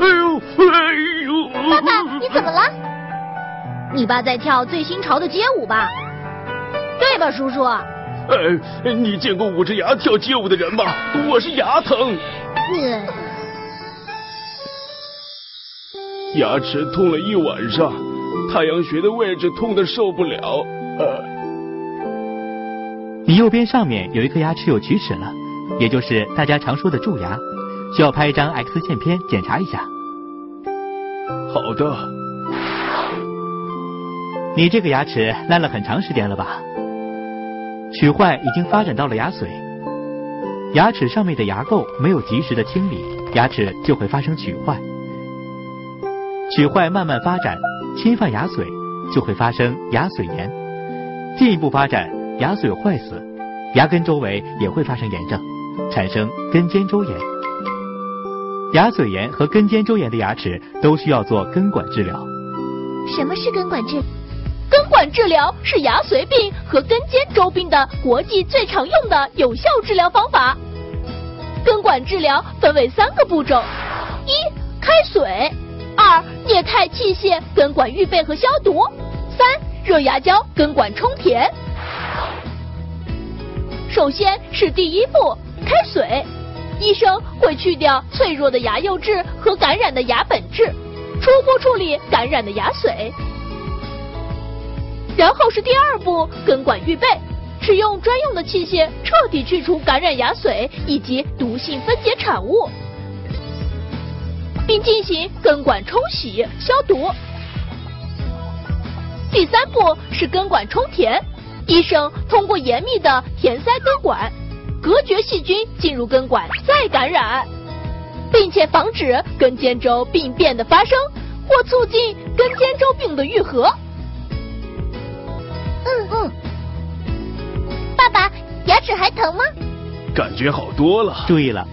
哎呦，哎呦！爸爸，你怎么了？你爸在跳最新潮的街舞吧？对吧，叔叔？呃，你见过捂着牙跳街舞的人吗？我是牙疼。牙齿痛了一晚上，太阳穴的位置痛的受不了。呃，你右边上面有一颗牙齿有龋齿了，也就是大家常说的蛀牙，需要拍一张 X 线片检查一下。好的。你这个牙齿烂了很长时间了吧？龋坏已经发展到了牙髓，牙齿上面的牙垢没有及时的清理，牙齿就会发生龋坏。龋坏慢慢发展，侵犯牙髓，就会发生牙髓炎，进一步发展牙髓坏死，牙根周围也会发生炎症，产生根尖周炎。牙髓炎和根尖周炎的牙齿都需要做根管治疗。什么是根管治？根管治疗是牙髓病和根尖周病的国际最常用的有效治疗方法。根管治疗分为三个步骤：一、开髓；二、液态器械根管预备和消毒；三、热牙胶根管充填。首先是第一步，开髓。医生会去掉脆弱的牙釉质和感染的牙本质，初步处理感染的牙髓。然后是第二步，根管预备，使用专用的器械彻底去除感染牙髓以及毒性分解产物，并进行根管冲洗消毒。第三步是根管充填，医生通过严密的填塞根管，隔绝细菌进入根管再感染，并且防止根尖周病变的发生或促进根尖周病的愈合。嗯嗯，爸爸，牙齿还疼吗？感觉好多了。注意了，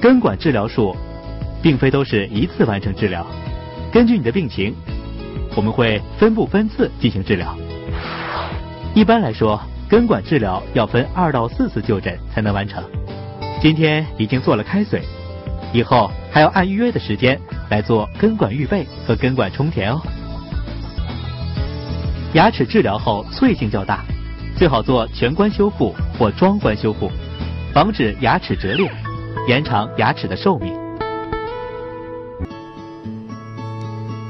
根管治疗术并非都是一次完成治疗，根据你的病情，我们会分步分次进行治疗。一般来说，根管治疗要分二到四次就诊才能完成。今天已经做了开髓，以后还要按预约的时间来做根管预备和根管充填哦。牙齿治疗后脆性较大，最好做全关修复或装关修复，防止牙齿折裂，延长牙齿的寿命。